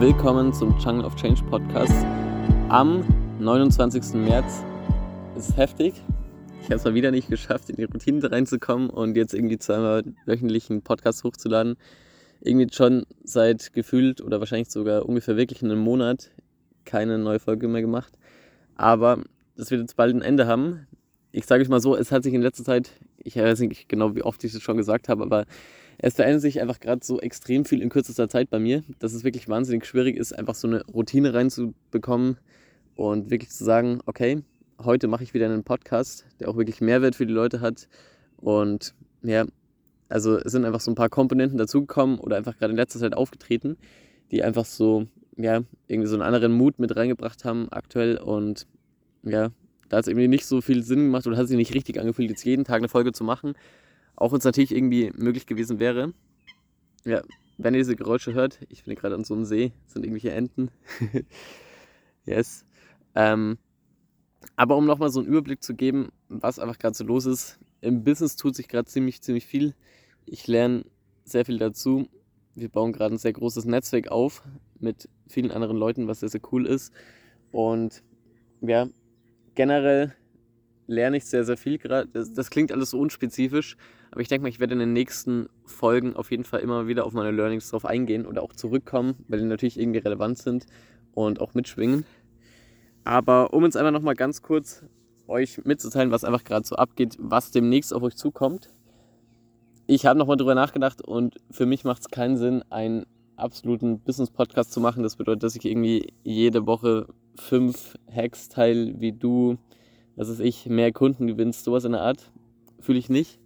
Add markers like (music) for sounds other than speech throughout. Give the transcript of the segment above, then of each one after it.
willkommen zum Jungle of Change Podcast am 29. März. Es ist heftig. Ich habe es mal wieder nicht geschafft, in die Routine reinzukommen und jetzt irgendwie zweimal wöchentlich einen Podcast hochzuladen. Irgendwie schon seit gefühlt oder wahrscheinlich sogar ungefähr wirklich einem Monat keine neue Folge mehr gemacht. Aber das wird jetzt bald ein Ende haben. Ich sage euch mal so, es hat sich in letzter Zeit, ich weiß nicht genau, wie oft ich es schon gesagt habe, aber es verändert sich einfach gerade so extrem viel in kürzester Zeit bei mir, dass es wirklich wahnsinnig schwierig ist, einfach so eine Routine reinzubekommen und wirklich zu sagen, okay, heute mache ich wieder einen Podcast, der auch wirklich Mehrwert für die Leute hat. Und ja, also es sind einfach so ein paar Komponenten dazugekommen oder einfach gerade in letzter Zeit aufgetreten, die einfach so, ja, irgendwie so einen anderen Mut mit reingebracht haben aktuell. Und ja, da hat es irgendwie nicht so viel Sinn gemacht oder hat sich nicht richtig angefühlt, jetzt jeden Tag eine Folge zu machen. Auch es natürlich irgendwie möglich gewesen wäre. Ja, wenn ihr diese Geräusche hört, ich bin gerade an so einem See, sind irgendwelche Enten. (laughs) yes. Ähm, aber um nochmal so einen Überblick zu geben, was einfach gerade so los ist, im Business tut sich gerade ziemlich, ziemlich viel. Ich lerne sehr viel dazu. Wir bauen gerade ein sehr großes Netzwerk auf mit vielen anderen Leuten, was sehr, sehr cool ist. Und ja, generell lerne ich sehr, sehr viel gerade. Das, das, klingt alles so unspezifisch, aber ich denke mal, ich werde in den nächsten Folgen auf jeden Fall immer wieder auf meine Learnings drauf eingehen oder auch zurückkommen, weil die natürlich irgendwie relevant sind und auch mitschwingen. Aber um jetzt einfach nochmal ganz kurz euch mitzuteilen, was einfach gerade so abgeht, was demnächst auf euch zukommt. Ich habe nochmal drüber nachgedacht und für mich macht es keinen Sinn, einen absoluten Business-Podcast zu machen. Das bedeutet, dass ich irgendwie jede Woche fünf Hacks teile, wie du was ist ich, mehr Kunden gewinnst, sowas in der Art, fühle ich nicht.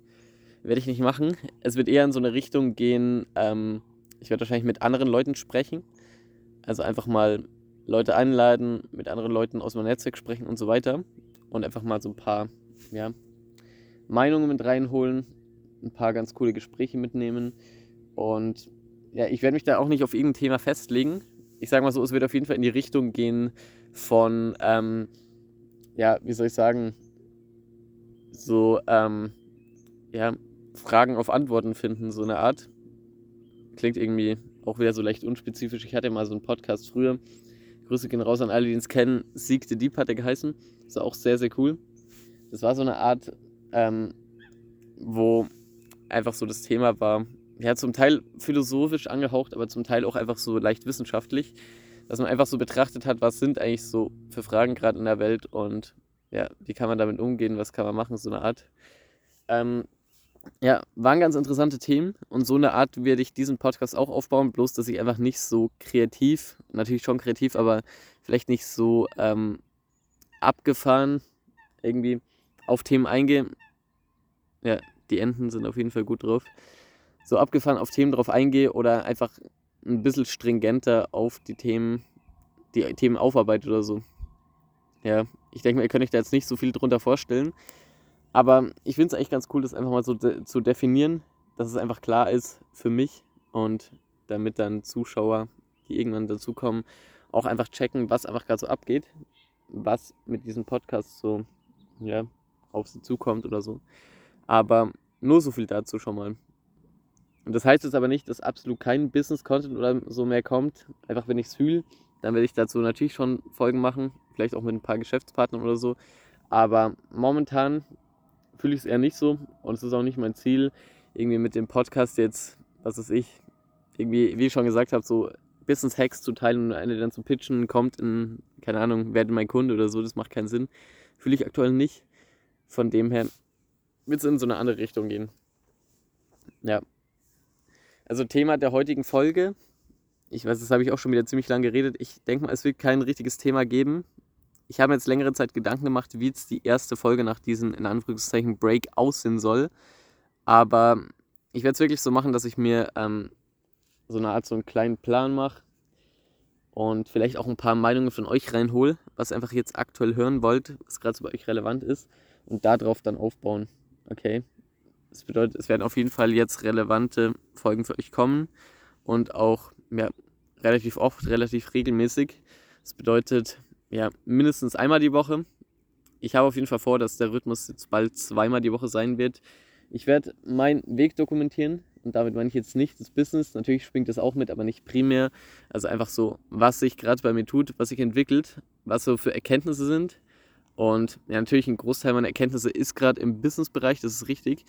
Werde ich nicht machen. Es wird eher in so eine Richtung gehen, ähm, ich werde wahrscheinlich mit anderen Leuten sprechen. Also einfach mal Leute einladen, mit anderen Leuten aus meinem Netzwerk sprechen und so weiter. Und einfach mal so ein paar ja, Meinungen mit reinholen, ein paar ganz coole Gespräche mitnehmen. Und ja, ich werde mich da auch nicht auf irgendein Thema festlegen. Ich sage mal so, es wird auf jeden Fall in die Richtung gehen von ähm, ja, wie soll ich sagen, so, ähm, ja, Fragen auf Antworten finden, so eine Art. Klingt irgendwie auch wieder so leicht unspezifisch. Ich hatte mal so einen Podcast früher. Grüße gehen raus an alle, die es kennen. Sieg the Deep hat er geheißen. War auch sehr, sehr cool. Das war so eine Art, ähm, wo einfach so das Thema war, ja, zum Teil philosophisch angehaucht, aber zum Teil auch einfach so leicht wissenschaftlich dass man einfach so betrachtet hat, was sind eigentlich so für Fragen gerade in der Welt und ja, wie kann man damit umgehen, was kann man machen, so eine Art. Ähm, ja, waren ganz interessante Themen und so eine Art werde ich diesen Podcast auch aufbauen, bloß dass ich einfach nicht so kreativ, natürlich schon kreativ, aber vielleicht nicht so ähm, abgefahren irgendwie auf Themen eingehe. Ja, die Enten sind auf jeden Fall gut drauf. So abgefahren auf Themen drauf eingehe oder einfach ein bisschen stringenter auf die Themen, die Themen aufarbeitet oder so. Ja, ich denke mal, ihr könnt euch da jetzt nicht so viel drunter vorstellen. Aber ich finde es eigentlich ganz cool, das einfach mal so de zu definieren, dass es einfach klar ist für mich und damit dann Zuschauer, die irgendwann dazukommen, auch einfach checken, was einfach gerade so abgeht, was mit diesem Podcast so ja, auf sie zukommt oder so. Aber nur so viel dazu schon mal. Und das heißt jetzt aber nicht, dass absolut kein Business-Content oder so mehr kommt. Einfach wenn ich es fühle, dann werde ich dazu natürlich schon Folgen machen, vielleicht auch mit ein paar Geschäftspartnern oder so. Aber momentan fühle ich es eher nicht so und es ist auch nicht mein Ziel, irgendwie mit dem Podcast jetzt, was weiß ich, irgendwie, wie ich schon gesagt habe, so Business-Hacks zu teilen und eine dann zu pitchen, kommt in, keine Ahnung, werde mein Kunde oder so, das macht keinen Sinn. Fühle ich aktuell nicht. Von dem her wird es in so eine andere Richtung gehen. Ja, also Thema der heutigen Folge. Ich weiß, das habe ich auch schon wieder ziemlich lange geredet. Ich denke mal, es wird kein richtiges Thema geben. Ich habe mir jetzt längere Zeit Gedanken gemacht, wie jetzt die erste Folge nach diesem, in Anführungszeichen, Break aussehen soll. Aber ich werde es wirklich so machen, dass ich mir ähm, so eine Art, so einen kleinen Plan mache und vielleicht auch ein paar Meinungen von euch reinhole, was einfach jetzt aktuell hören wollt, was gerade so bei euch relevant ist und darauf dann aufbauen. Okay. Das bedeutet, es werden auf jeden Fall jetzt relevante Folgen für euch kommen und auch ja, relativ oft, relativ regelmäßig. Das bedeutet ja mindestens einmal die Woche. Ich habe auf jeden Fall vor, dass der Rhythmus jetzt bald zweimal die Woche sein wird. Ich werde meinen Weg dokumentieren. Und damit meine ich jetzt nicht das Business, natürlich springt das auch mit, aber nicht primär. Also einfach so, was sich gerade bei mir tut, was sich entwickelt, was so für Erkenntnisse sind. Und ja, natürlich ein Großteil meiner Erkenntnisse ist gerade im Businessbereich, das ist richtig.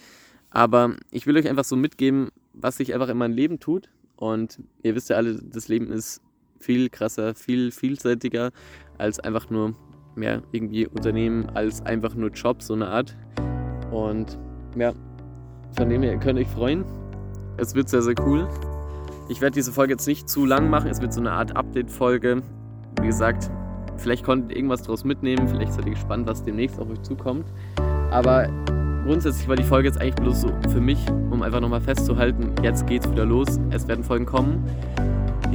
Aber ich will euch einfach so mitgeben, was sich einfach in meinem Leben tut. Und ihr wisst ja alle, das Leben ist viel krasser, viel vielseitiger als einfach nur mehr irgendwie Unternehmen, als einfach nur Job, so eine Art. Und ja, von dem her könnt ihr euch freuen. Es wird sehr, sehr cool. Ich werde diese Folge jetzt nicht zu lang machen. Es wird so eine Art Update-Folge. Wie gesagt, vielleicht konntet ihr irgendwas daraus mitnehmen. Vielleicht seid ihr gespannt, was demnächst auf euch zukommt. Aber grundsätzlich war die Folge jetzt eigentlich bloß so für mich, um einfach nochmal festzuhalten, jetzt geht's wieder los. Es werden Folgen kommen.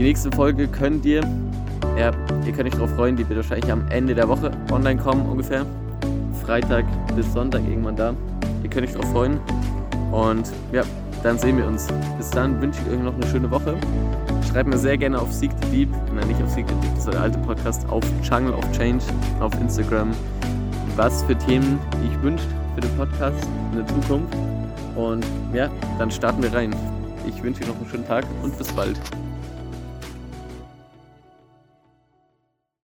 Die nächste Folge könnt ihr, ja, ihr könnt euch darauf freuen, die wird wahrscheinlich am Ende der Woche online kommen ungefähr. Freitag bis Sonntag irgendwann da. Ihr könnt euch darauf freuen. Und ja, dann sehen wir uns. Bis dann wünsche ich euch noch eine schöne Woche. Schreibt mir sehr gerne auf Seek the Deep, nein, nicht auf Seek the Deep, das ist der alte Podcast, auf Jungle of Change, auf Instagram, was für Themen ich wünscht für den Podcast in der Zukunft. Und ja, dann starten wir rein. Ich wünsche euch noch einen schönen Tag und bis bald.